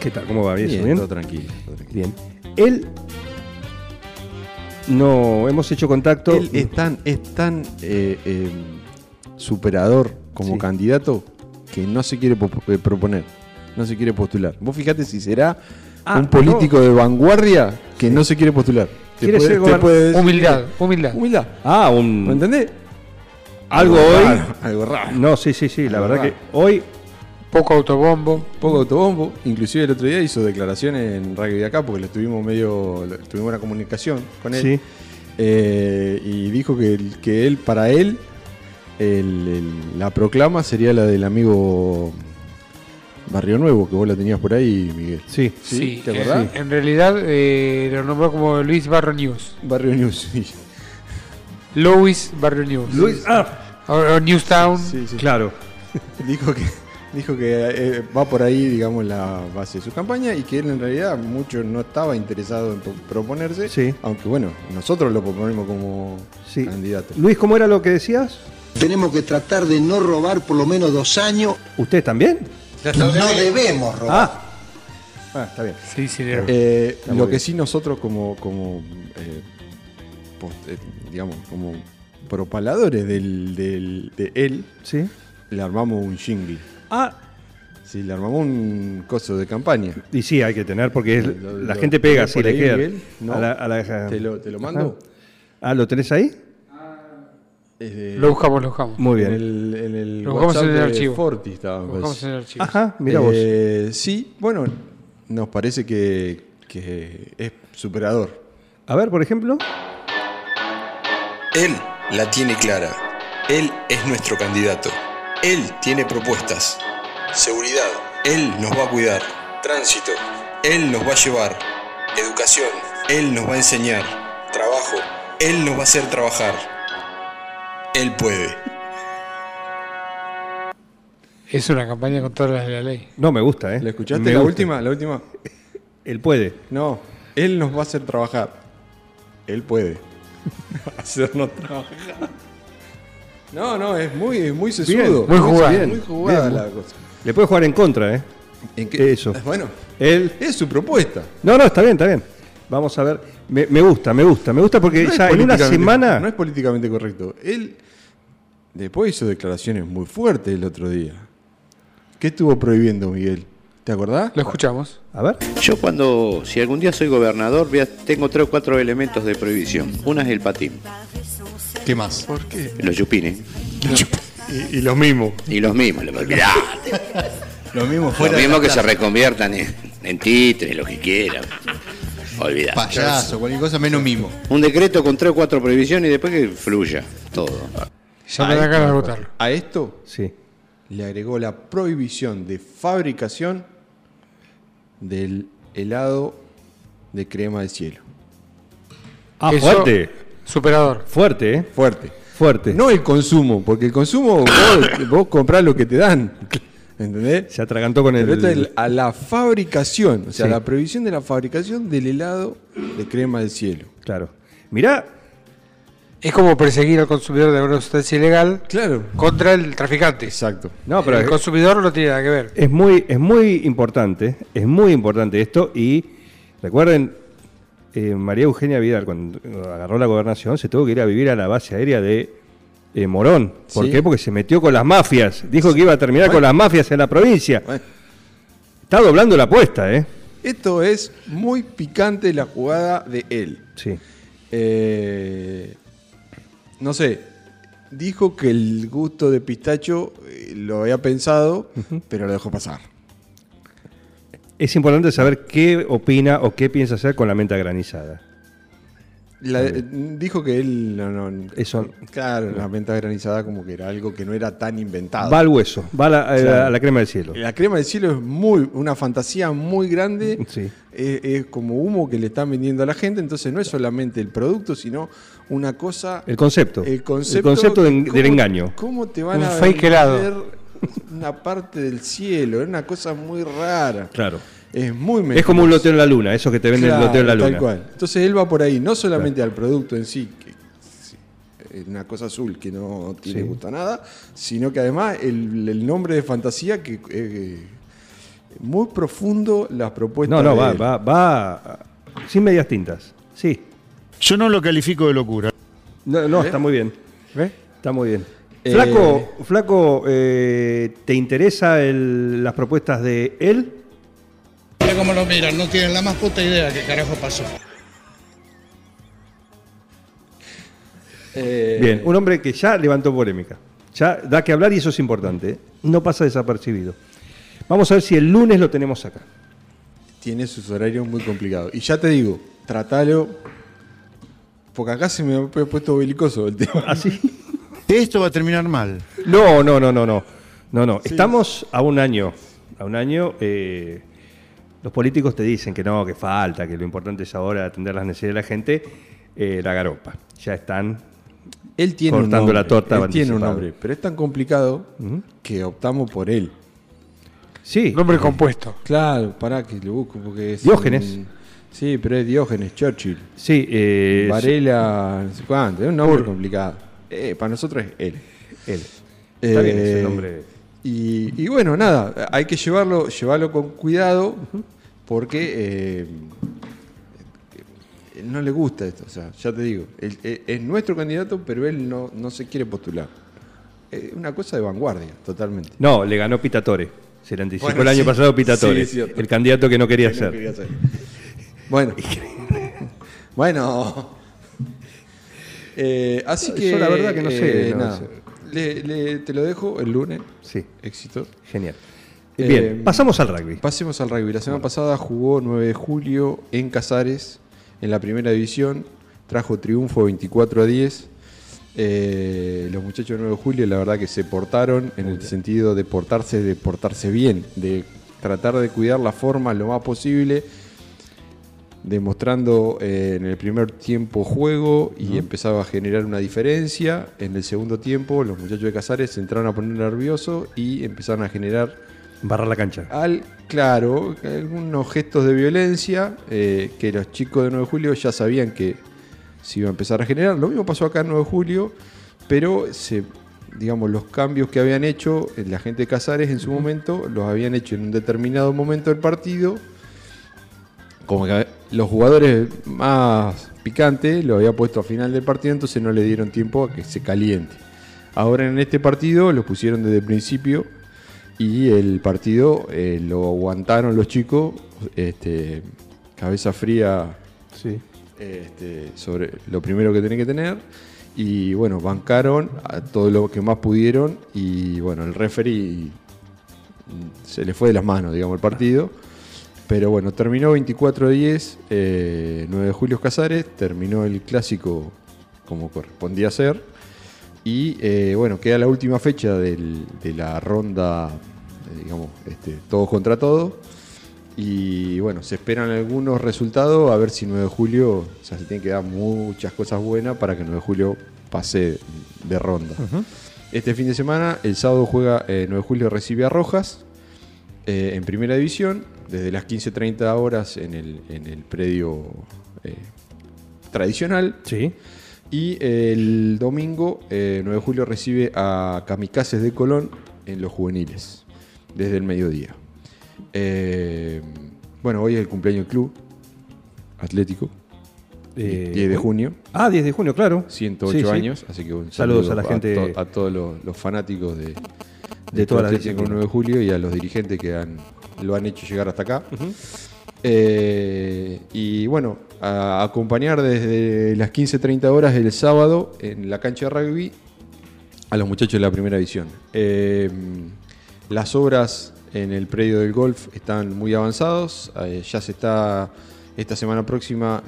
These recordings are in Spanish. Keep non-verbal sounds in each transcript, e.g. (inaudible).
¿Qué tal? ¿Cómo va? ¿Bien? Bien, ¿Bien? todo tranquilo. todo tranquilo. Bien. Él. No, hemos hecho contacto. Él es tan, es tan eh, eh, superador como Sí. candidato que no se quiere eh, proponer, no se quiere postular. Vos fíjate si será Ah, un político de vanguardia que no se quiere postular. Quiere puede- ser Humildad, humildad. Humildad. Ah, ¿Me un. entendés? Algo hoy. raro, algo raro. No, sí, sí, sí. La verdad raro. que hoy. Poco autobombo. Poco autobombo, inclusive el otro día hizo declaraciones en Radio de acá porque le tuvimos medio, tuvimos una comunicación con él. Sí. Eh, y dijo que, que él, para él, el- el- la proclama sería la del amigo Barrio Nuevo, que vos la tenías por ahí, Miguel. Sí. ¿Sí? ¿Te eh, acordás? En realidad eh, lo nombró como Luis Barrio News. Barrio News. sí. Louis Barrio News. Luis. Ah, O, o Newstown. Sí, sí. claro. Dijo que, dijo que eh, va por ahí, digamos, la base de su campaña y que él en realidad mucho no estaba interesado en pro- proponerse. Sí. Aunque bueno, nosotros lo proponemos como Sí. candidato. Luis, ¿cómo era lo que decías? Tenemos que tratar de no robar por lo menos dos años. ¿Usted también? No debemos robar. Ah. Ah, está bien. Sí, sí. Eh, lo que bien. sí nosotros como, como eh, post- eh, digamos, como propaladores del, del- de él, Sí. le armamos un jingle. Ah. Sí, le armamos un coso de campaña. Y sí, hay que tener porque es- Lo- la lo- gente pega, ¿tenés sí, por le ahí, queda. Miguel? ¿No? A la- a la- ¿Te lo, te lo mando? Ah, ¿lo tenés ahí? Es de- Lo buscamos, lo buscamos. Muy En bien. el, en el Lo buscamos WhatsApp en el archivo. Forti estaba, Lo buscamos en el archivo. Ajá, mira vos. Eh, sí, bueno, nos parece que, que es superador. A ver, por ejemplo. Él la tiene clara. Él es nuestro candidato. Él tiene propuestas. Seguridad. Él nos va a cuidar. Tránsito. Él nos va a llevar. Educación. Él nos va a enseñar. Trabajo. Él nos va a hacer trabajar. Él puede. Es una campaña con todas las de la ley. No, me gusta, ¿eh? ¿La escuchaste Me la gusta. última? La última. (laughs) Él puede. No, él nos va a hacer trabajar. Él puede. (laughs) Hacernos trabajar. No, no, es muy, es muy sesudo. Bien, muy jugada. bien, muy jugada Bien, la cosa. Le puede jugar en contra, ¿eh? ¿En qué? Eso. Bueno, Él. es su propuesta. No, no, está bien, está bien. Vamos a ver. Me, me gusta, me gusta, me gusta porque No ya en una semana. No es políticamente correcto. Él después hizo declaraciones muy fuertes el otro día. ¿Qué estuvo prohibiendo, Miguel? ¿Te acordás? Lo escuchamos. A ver. Yo cuando, si algún día soy gobernador, tengo tres o cuatro elementos de prohibición. Una es el patín, ¿Qué más? ¿Por qué? los yupines Y, los mismos. y (laughs) los mismos. Lo mismo Los fuera. mismos que se reconviertan en, en títeres, lo que quieran. Olvidate. Payaso, cualquier cosa menos mimo. Un decreto con tres o cuatro prohibiciones y después que fluya todo. Ya me da ganas de votarlo. A esto Sí. le agregó la prohibición de fabricación del helado de crema de cielo. Ah, Eso- fuerte. Superador. Fuerte, ¿eh? Fuerte. Fuerte. No el consumo, porque el consumo vos, (coughs) vos comprás lo que te dan. ¿Entendés? Se atragantó con el. Pero esto es a la fabricación, o sea, Sí. la prohibición de la fabricación del helado de crema del cielo. Claro. Mirá, Es como perseguir al consumidor de una sustancia ilegal Claro. contra el traficante. Exacto. No, pero el es- consumidor no tiene nada que ver. es muy, es muy importante, es muy importante esto y recuerden, eh, María Eugenia Vidal cuando agarró la gobernación se tuvo que ir a vivir a la base aérea de eh, Morón. ¿Por Sí. qué? Porque se metió con las mafias. Dijo que iba a terminar con las mafias en la provincia. Bueno, Está doblando la apuesta, ¿eh? esto es muy picante la jugada de él. Sí. Eh, no sé, dijo que el gusto de pistacho lo había pensado, pero lo dejó pasar. Es importante saber qué opina o qué piensa hacer con la menta granizada. La- dijo que él no, no- Eso. claro, la venta granizada como que era algo que no era tan inventado. Va al hueso, va a la, a crema del cielo. La crema del cielo es muy una fantasía muy grande. (laughs) Sí. Es, es como humo que le están vendiendo a la gente. Entonces no es solamente el producto, sino una cosa. El concepto. El concepto, El concepto de- ¿cómo- del engaño. ¿Cómo te van Un a fake helado. Una parte del cielo? Es una cosa muy rara. Claro. Es muy Es como un loteo en la luna, eso que te venden el loteo en la tal luna. cual. Entonces él va por ahí, no solamente al producto en sí, que es una cosa azul que no tiene Sí. gusto a nada, sino que además el, el nombre de fantasía que eh, muy profundo las propuestas. No, no, de va, él. va, va sin medias tintas. Sí. Yo no lo califico de locura. No, no ¿Eh? está muy bien. ¿Ves? Está muy bien. Eh, Flaco, Flaco eh, ¿te interesa el- las propuestas de él? Mira cómo lo miran, no tienen la más puta idea qué carajo pasó. Eh, Bien, un hombre que ya levantó polémica. Ya da que hablar y eso es importante. ¿eh? No pasa desapercibido. Vamos a ver si el lunes lo tenemos acá. Tiene sus horarios muy complicados. Y ya te digo, tratalo. Porque acá se me ha puesto belicoso el tema. ¿Así? (laughs) Esto va a terminar mal. No, no, no, no, no. No, no. Estamos a un año. A un año. eh, los políticos te dicen que no, que falta, que lo importante es ahora atender las necesidades de la gente. eh, la garopa. Ya están Él tiene un cortando nombre, la torta. él tiene un nombre, pero es tan complicado que optamos por él. Sí. Nombre compuesto. Claro, pará que lo busco porque es. Diógenes. un- sí, pero es Diógenes, Churchill. Sí. eh, Varela, no sé cuánto. Es un nombre complicado. Eh, para nosotros es él. Él. Está bien ese Eh, nombre. Y, y bueno, nada, hay que llevarlo, llevarlo con cuidado porque eh, no le gusta esto. O sea, ya te digo, él- él- es nuestro candidato, pero él no, no se quiere postular. Es una cosa de vanguardia, totalmente. No, le ganó Pitatore. Se le anticipó Bueno, el año sí. pasado Pitatore. Sí, el candidato que no quería Que no ser. quería ser. Bueno. (laughs) bueno. Eh, así Yo que. la verdad que no sé, eh, no nada. sé. Le- le- te lo dejo el lunes. Sí. Éxito. Genial. Eh, Bien, pasamos al rugby. Pasemos al rugby. La semana pasada jugó 9 de julio en Casares, en la primera división. Trajo triunfo 24 a 10. Eh, los muchachos de 9 de julio, la verdad que se portaron en el sentido de portarse, de portarse bien, de tratar de cuidar la forma lo más posible, demostrando eh, en el primer tiempo juego y empezaba a generar una diferencia. En el segundo tiempo, los muchachos de Casares se entraron a poner nerviosos y empezaron a generar Barrar la cancha. al, claro, algunos gestos de violencia eh, que los chicos de 9 de julio ya sabían que se iba a empezar a generar. Lo mismo pasó acá en 9 de julio, pero se, digamos, los cambios que habían hecho eh, la gente de Casares en su momento, los habían hecho en un determinado momento del partido. Como que los jugadores más picantes lo había puesto a final del partido, entonces no le dieron tiempo a que se caliente. Ahora en este partido lo pusieron desde el principio y el partido eh, lo aguantaron los chicos, este, cabeza fría Sí. este, sobre lo primero que tienen que tener. Y bueno, bancaron a todo lo que más pudieron. Y bueno, el referee se le fue de las manos, digamos, el partido. Pero bueno, terminó 24-10, eh, 9 de Julio Casares, terminó el clásico como correspondía ser. Y eh, bueno, queda la última fecha del- de la ronda, eh, digamos, este, todos contra todos. Y bueno, se esperan algunos resultados, a ver si 9 de julio, o sea, se tienen que dar muchas cosas buenas para que 9 de julio pase de ronda. Este fin de semana, el sábado juega eh, 9 de julio recibe a Rojas eh, en primera división, desde las 15.30 horas en el, en el predio eh, tradicional. Sí. Y el domingo, eh, 9 de julio, recibe a Kamikazes de Colón en los juveniles, desde el mediodía. Eh, bueno, hoy es el cumpleaños del club atlético, Eh, 10 de junio. Ah, 10 de junio, claro. 108 Sí, sí. años, así que un Saludos saludo a la gente to- a todos los, los fanáticos de, de, todas las Atlético disciplinas. 9 de julio y a los dirigentes que han, lo han hecho llegar hasta acá. Eh, y bueno, a acompañar desde las 15.30 horas del sábado en la cancha de rugby a los muchachos de la primera división. Eh, las obras en el predio del golf están muy avanzados, eh, ya se está Esta semana próxima,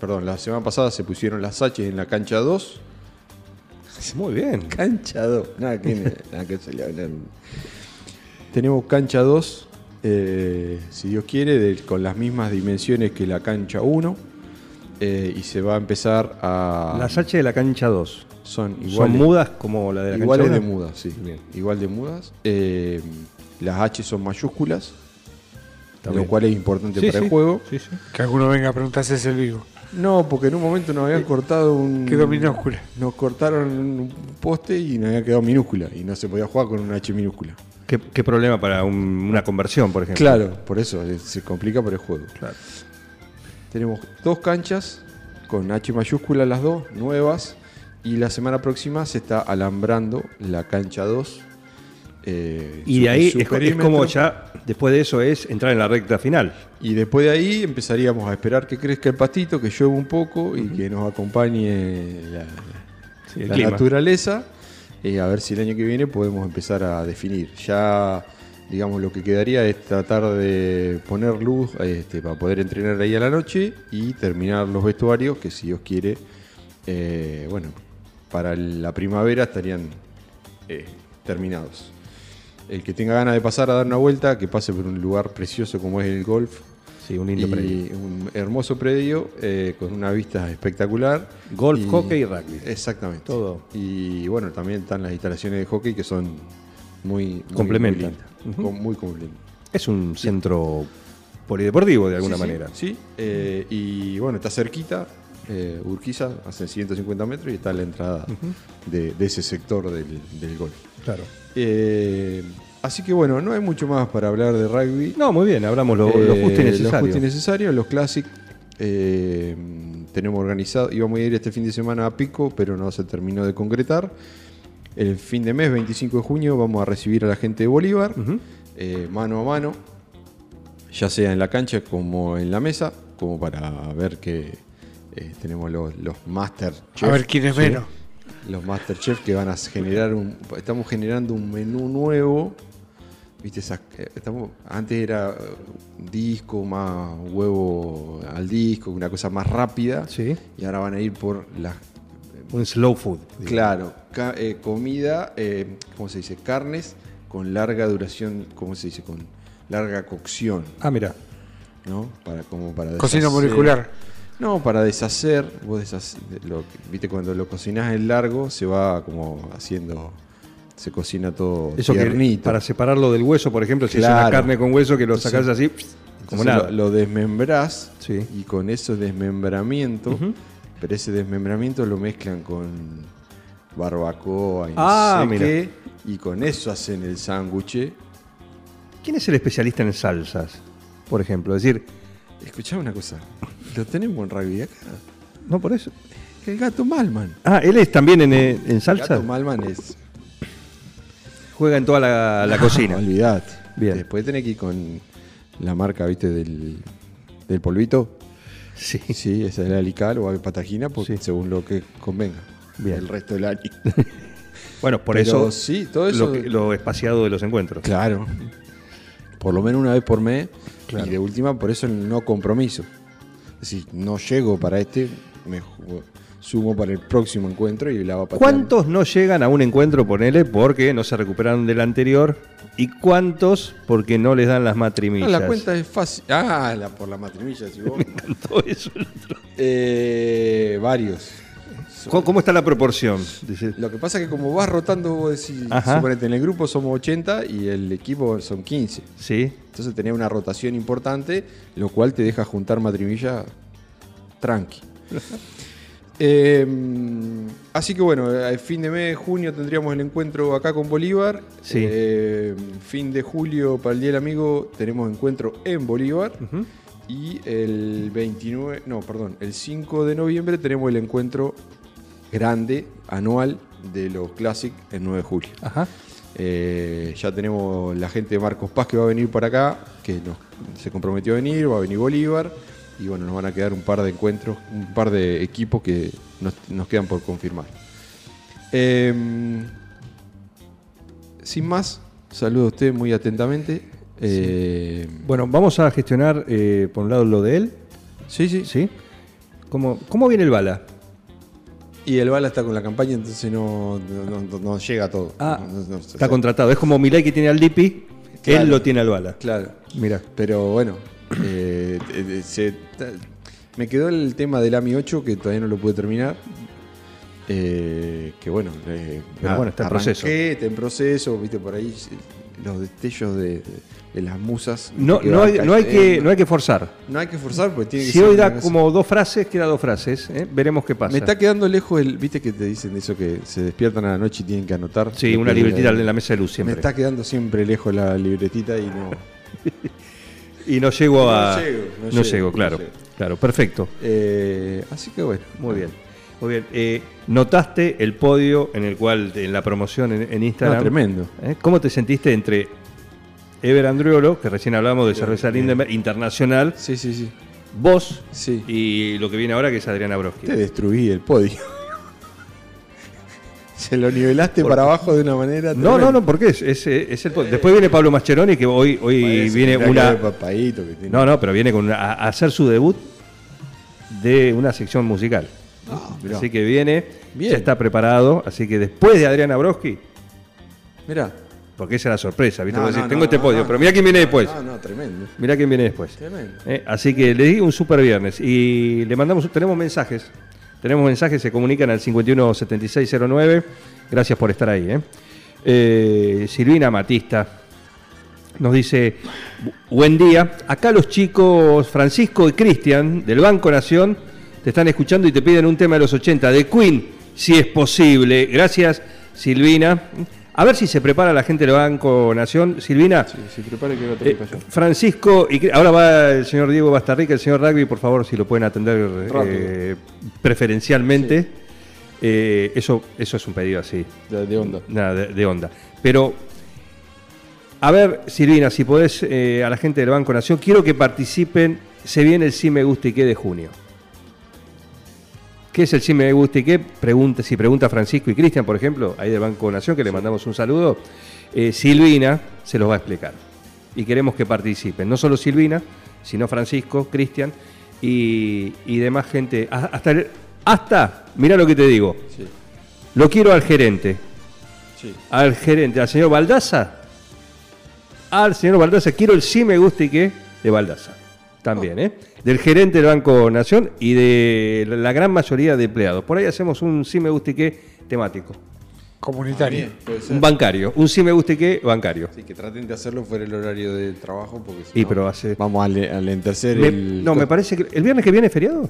perdón, la semana pasada se pusieron las H en la cancha 2. Muy bien. Cancha 2. Nada que, nada que se le. Tenemos cancha 2, eh, si Dios quiere, de- con las mismas dimensiones que la cancha 1. eh, y se va a empezar a. Las H de la cancha 2. Son ¿Son iguales. mudas como la de la Iguales cancha de 1? mudas, sí. Igual de mudas. Eh, las H son mayúsculas, Está lo bien. cual es importante Sí, para sí. el juego. Sí, sí. Que alguno venga a preguntarse si es el vivo. No, porque en un momento nos habían cortado un. Quedó minúscula. Nos cortaron un poste y nos había quedado minúscula. Y no se podía jugar con una H minúscula. ¿Qué, qué problema para un- una conversión, por ejemplo? Claro, por eso eh, se complica por el juego. Claro. Tenemos dos canchas con H mayúscula las dos, nuevas. Y la semana próxima se está alambrando la cancha 2. Eh, Y de ahí es, como ya, después de eso, es entrar en la recta final. Y después de ahí empezaríamos a esperar que crezca el pastito, que llueva un poco y que nos acompañe la, Sí, naturaleza. eh, a ver si el año que viene podemos empezar a definir. Ya, digamos, lo que quedaría es tratar de poner luz este, para poder entrenar ahí a la noche y terminar los vestuarios, que si Dios quiere, eh, bueno, para la primavera estarían eh, terminados. El que tenga ganas de pasar a dar una vuelta, que pase por un lugar precioso como es el golf. Sí, un lindo y predio. Un hermoso predio eh, con una vista espectacular. Golf, Y- hockey y rugby. Exactamente. Todo. Y bueno, también están las instalaciones de hockey que son muy. Complementan. Muy, lindas. Con- muy complementan. Es un centro polideportivo de alguna Sí, sí, manera. Sí, eh, y bueno, está cerquita, eh, Urquiza, hace 150 metros y está la entrada de, de ese sector del, del golf. Claro. Eh, así que bueno, no hay mucho más para hablar de rugby. No, muy bien, hablamos lo, lo Eh, justo y necesario. Lo justo y necesario, los Classic. eh, tenemos organizado, íbamos a ir este fin de semana a Pico, pero no se terminó de concretar. El fin de mes, 25 de junio, vamos a recibir a la gente de Bolívar, eh, mano a mano, ya sea en la cancha como en la mesa, como para ver que eh, tenemos los, los Master A ver quién es menos. Los Masterchef que van a generar un. Estamos generando un menú nuevo. Viste, esas- estamos, antes era eh, disco, más huevo al disco, una cosa más rápida. Sí. Y ahora van a ir por las. Un slow food. digamos. Claro, ca- eh, comida, eh, ¿cómo se dice? Carnes con larga duración, ¿cómo se dice? Con larga cocción. Ah, mira. ¿no? Para, como para Cocina molecular. No, para deshacer, vos deshace- lo, viste cuando lo cocinás en largo se va como haciendo, se cocina todo Eso que tiernito. para separarlo del hueso, por ejemplo, si es Claro. una carne con hueso que lo sacás así, como nada. Lo, lo desmembrás Sí. y con ese desmembramiento, pero ese desmembramiento lo mezclan con barbacoa y no Ah, sé mira. qué, y con eso hacen el sándwich. ¿Quién es el especialista en salsas? Por ejemplo, es decir, Escuchá una cosa, lo tenemos en rugby acá. no por eso. El gato Malman. Ah, él es también en, en El salsa. gato Malman es Juega en toda la, la cocina. Olvidate. Bien. Después tenés que ir con la marca, viste, del, del polvito. Sí. Sí, esa es la Alical o Patagina, porque Sí. según lo que convenga. Bien. El resto del año. (laughs) Bueno, por Pero eso, sí, todo eso- lo espaciado de los encuentros. claro. Por lo menos una vez por mes. Claro. Y de última, por eso el no compromiso. Es decir, no llego para este, me sumo para el próximo encuentro y la va a patear. ¿Cuántos no llegan a un encuentro, ponele, porque no se recuperaron del anterior? ¿Y cuántos porque no les dan las No, matrimillas? la cuenta es fácil. Ah, la, por la matrimilla, si vos. (laughs) Todo eso. Eh, varios. ¿Cómo, cómo está la proporción? Dice, Lo que pasa es que como vas rotando, vos decís, suponete, en el grupo somos 80 y el equipo son 15. sí. Entonces tenés una rotación importante, lo cual te deja juntar matrimilla tranqui. (laughs) Eh, así que bueno, al fin de mes, junio, tendríamos el encuentro acá con Bolívar. Sí. Eh, fin de julio, para el Día del Amigo, tenemos encuentro en Bolívar. Y el 29, no, perdón, el 5 de noviembre tenemos el encuentro grande, anual, de los Classic en 9 de julio. Ajá. Eh, ya tenemos la gente de Marcos Paz que va a venir por acá, que nos, se comprometió a venir, va a venir Bolívar. Y bueno, nos van a quedar un par de encuentros, un par de equipos que nos, nos quedan por confirmar. Eh, sin más, saludo a usted muy atentamente. Eh, Bueno, vamos a gestionar, eh, por un lado, lo de él. Sí, sí. ¿Sí? ¿Cómo, cómo viene el bala? Y el Bala está con la campaña, entonces no, no, no- no llega a todo. Ah, está contratado. Es como Milei que tiene al Dipi, Claro. él lo tiene al bala. Claro. Mira. Pero bueno, (clears throat) eh, eh, se- ta- me quedó el tema del AMI 8 que todavía no lo pude terminar. Eh, que bueno, eh, Pero nada, bueno, está en proceso. Está en proceso, viste por ahí eh, los destellos de, las musas. No, no, hay, no, hay que, no hay que forzar. No hay que forzar porque tiene que Si ser hoy da como dos frases, queda dos frases. ¿eh? Veremos qué pasa. Me está quedando lejos el. ¿Viste que te dicen eso que se despiertan a la noche y tienen que anotar? Sí, una libretita en la mesa de luz siempre. Me está quedando siempre lejos la libretita y no. (laughs) Y no llego No a. llego, no llego, claro. llego. Claro, perfecto. Eh, así que bueno. Muy bien. Muy bien. Eh, notaste el podio en el cual, en la promoción en, en Instagram. No, tremendo. ¿Eh? ¿Cómo te sentiste entre Ever Andriolo, que recién hablamos de cerveza Lindenberg internacional? Sí, sí, sí. Vos Sí. y lo que viene ahora, que es Adriana Broski. Te destruí el podio. (laughs) Se lo nivelaste para abajo de una manera. No, no, no, porque es, es, es el podio. Después viene Pablo Mascheroni, que hoy, hoy viene una. No, no, pero viene con una- a hacer su debut de una sección musical. Mirá. así que viene, Bien. ya está preparado. Así que después de Adriana Broski, Mirá. porque esa es la sorpresa, ¿viste? No, Vos decís, no, tengo este podio, pero mira quién viene después. No, no, tremendo. Mirá quién viene después. Tremendo. Eh, Así que le di un super viernes y le mandamos, tenemos mensajes. Tenemos mensajes, se comunican al 517609. Gracias por estar ahí. ¿eh? Eh, Silvina Matista nos dice: "Bu- Buen día. Acá los chicos Francisco y Cristian del Banco Nación te están escuchando y te piden un tema de los 80 de Queen, si es posible. Gracias, Silvina. A ver si se prepara la gente del Banco Nación. Silvina. Se prepare que va a Eh, Francisco, y ahora va el señor Diego Bastarrica, el señor Rugby, por favor, si lo pueden atender eh, preferencialmente. Eh, eso, eso es un pedido así. De, de onda. Nada, de, de onda. Pero, a ver, Silvina, si podés, eh, a la gente del Banco Nación, quiero que participen. Se viene el Sí Me Gusta y Qué de junio. ¿Qué es el Sí Me Gusta y Qué? Pregunta, si pregunta Francisco y Cristian, por ejemplo, ahí del Banco Nación, que le mandamos un saludo, eh, Silvina se los va a explicar. Y queremos que participen. No solo Silvina, sino Francisco, Cristian y, y demás gente. Ah, Hasta, el- hasta, mira lo que te digo. Sí. Lo quiero al gerente. Sí. Al gerente, al señor Baldaza. Al señor Baldaza, quiero el sí me gusta y qué de Baldaza. También, ¿eh? Del gerente del Banco Nación y de la gran mayoría de empleados. Por ahí hacemos un sí me gusta y qué temático. Comunitario. Bien. Un bancario. Un sí me gusta y qué bancario. Sí, que traten de hacerlo fuera el horario del trabajo porque si Y no, pero hace- vamos al, al entercer Me- el... no, me parece que. ¿El viernes que viene es feriado?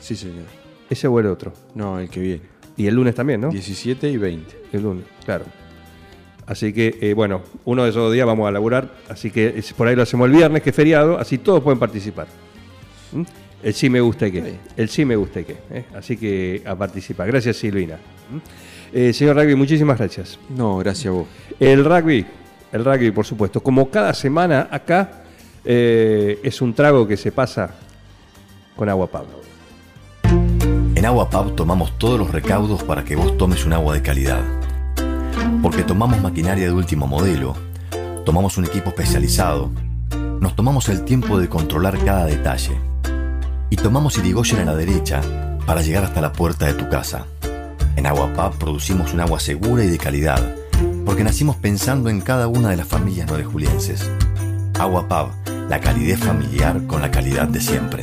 Sí, señor. Ese o el otro. No, el que viene. Y el lunes también, ¿no? 17 y 20. El lunes, claro. Así que, eh, bueno, uno de esos días vamos a laburar. Así que es- por ahí lo hacemos el viernes, que es feriado. Así todos pueden participar. ¿Mm? El sí me gusta y qué. El sí me gusta y qué. ¿eh? Así que a participar. Gracias, Silvina. ¿Mm? Eh, señor Rugby, muchísimas gracias. No, gracias a vos. El rugby, el rugby, por supuesto. Como cada semana acá, eh, es un trago que se pasa con agua Pablo. En Agua Pub tomamos todos los recaudos para que vos tomes un agua de calidad. Porque tomamos maquinaria de último modelo, tomamos un equipo especializado, nos tomamos el tiempo de controlar cada detalle y tomamos Irigoyen a la derecha para llegar hasta la puerta de tu casa. En Agua Pub producimos un agua segura y de calidad, porque nacimos pensando en cada una de las familias nuevejulienses. Agua Pub, la calidez familiar con la calidad de siempre.